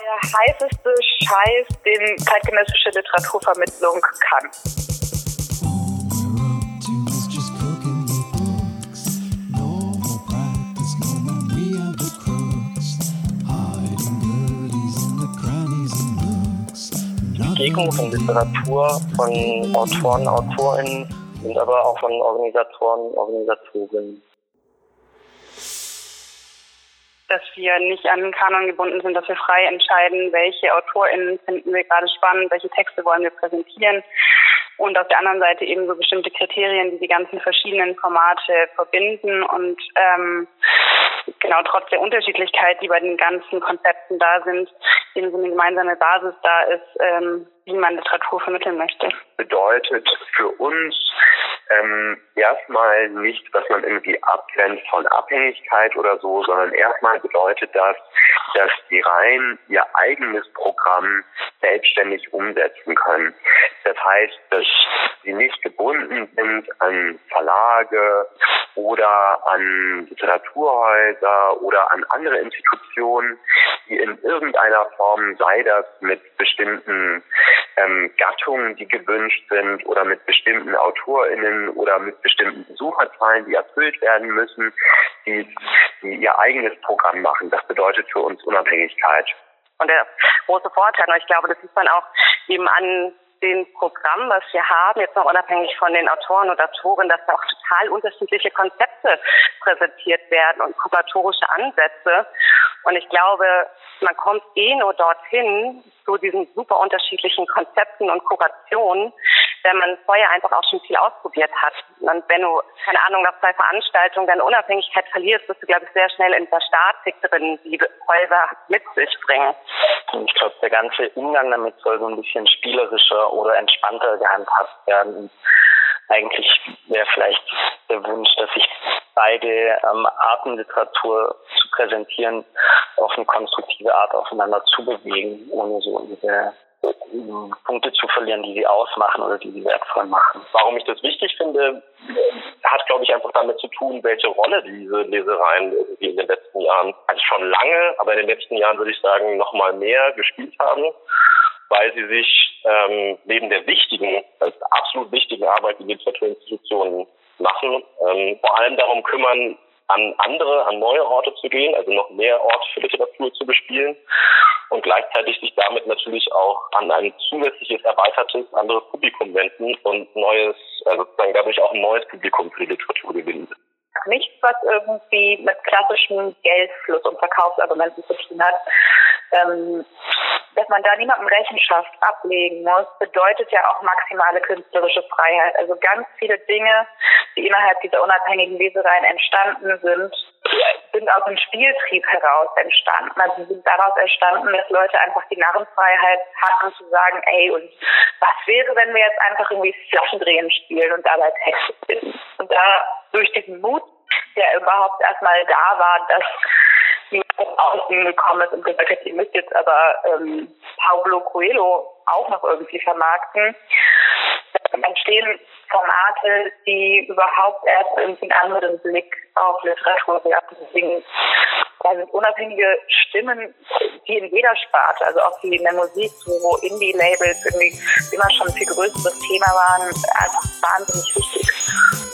der heißeste Scheiß, den zeitgenössische Literaturvermittlung kann. Begegnung von Literatur, von Autoren, Autorinnen und aber auch von Organisatoren, Organisatorinnen. Dass wir nicht an den Kanon gebunden sind, dass wir frei entscheiden, welche AutorInnen finden wir gerade spannend, welche Texte wollen wir präsentieren. Und auf der anderen Seite eben so bestimmte Kriterien, die die ganzen verschiedenen Formate verbinden und ähm, genau trotz der Unterschiedlichkeit, die bei den ganzen Konzepten da sind, eben so eine gemeinsame Basis da ist, ähm, wie man Literatur vermitteln möchte. Bedeutet für uns ähm, erstmal nicht, dass man irgendwie abgrenzt von Abhängigkeit oder so, sondern erstmal bedeutet das, dass die Reihen ihr eigenes Programm selbstständig umsetzen können. Das heißt, dass sie nicht gebunden sind an Verlage oder an Literaturhäuser oder an andere Institutionen, die in irgendeiner Form, sei das mit bestimmten ähm, Gattungen, die gewünscht sind oder mit bestimmten AutorInnen oder mit bestimmten Besucherzahlen, die erfüllt werden müssen, die, die ihr eigenes Programm machen. Das bedeutet für uns Unabhängigkeit. Und der große Vorteil, und ich glaube, das sieht man auch eben an dem Programm, was wir haben, jetzt noch unabhängig von den Autoren und Autoren, dass da auch total unterschiedliche Konzepte präsentiert werden und kuratorische Ansätze. Und ich glaube, man kommt eh nur dorthin zu diesen super unterschiedlichen Konzepten und Kurationen, wenn man vorher einfach auch schon viel ausprobiert hat. Und wenn du, keine Ahnung, nach zwei Veranstaltungen deine Unabhängigkeit verlierst, bist du, glaube ich, sehr schnell in der Statik drin, die Häuser mit sich bringen. Ich glaube, der ganze Umgang damit soll so ein bisschen spielerischer oder entspannter gehandhabt werden. Eigentlich wäre vielleicht der Wunsch, dass sich beide ähm, Arten Literatur zu präsentieren auf eine konstruktive Art aufeinander zubewegen, ohne so diese Punkte zu verlieren, die sie ausmachen oder die sie wertvoll machen. Warum ich das wichtig finde, hat, glaube ich, einfach damit zu tun, welche Rolle diese Lesereien irgendwie in den letzten Jahren, also schon lange, aber in den letzten Jahren würde ich sagen, noch mal mehr gespielt haben, weil sie sich ähm, neben der wichtigen, also absolut wichtigen Arbeit, die Literaturinstitutionen machen, ähm, vor allem darum kümmern, an andere, an neue Orte zu gehen, also noch mehr Orte für Literatur zu bespielen und gleichzeitig sich damit natürlich auch an ein zusätzliches, erweitertes, anderes Publikum wenden und neues, also sozusagen dadurch auch ein neues Publikum für die Literatur gewinnen. Nichts, was irgendwie mit klassischem Geldfluss und Verkaufsargumenten zu tun hat. Ähm, dass man da niemandem Rechenschaft ablegen muss, bedeutet ja auch maximale künstlerische Freiheit. Also ganz viele Dinge, die innerhalb dieser unabhängigen Lesereien entstanden sind, sind aus dem Spieltrieb heraus entstanden. Also sie sind daraus entstanden, dass Leute einfach die Narrenfreiheit hatten zu sagen, ey, und was wäre, wenn wir jetzt einfach irgendwie Flaschendrehen spielen und dabei Texte finden? Und da durch diesen Mut, der überhaupt erstmal da war, dass jemand außen gekommen ist und gesagt hat, ihr müsst jetzt aber ähm, Paulo Coelho auch noch irgendwie vermarkten, entstehen Formate, die überhaupt erst irgendwie einen anderen Blick auf Literatur werfen. Deswegen da sind unabhängige Stimmen, die in jeder Sparte, also auch die in der Musik, wo Indie-Labels irgendwie immer schon ein viel größeres Thema waren, einfach wahnsinnig wichtig.